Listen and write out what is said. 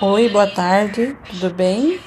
Oi, boa tarde, tudo bem?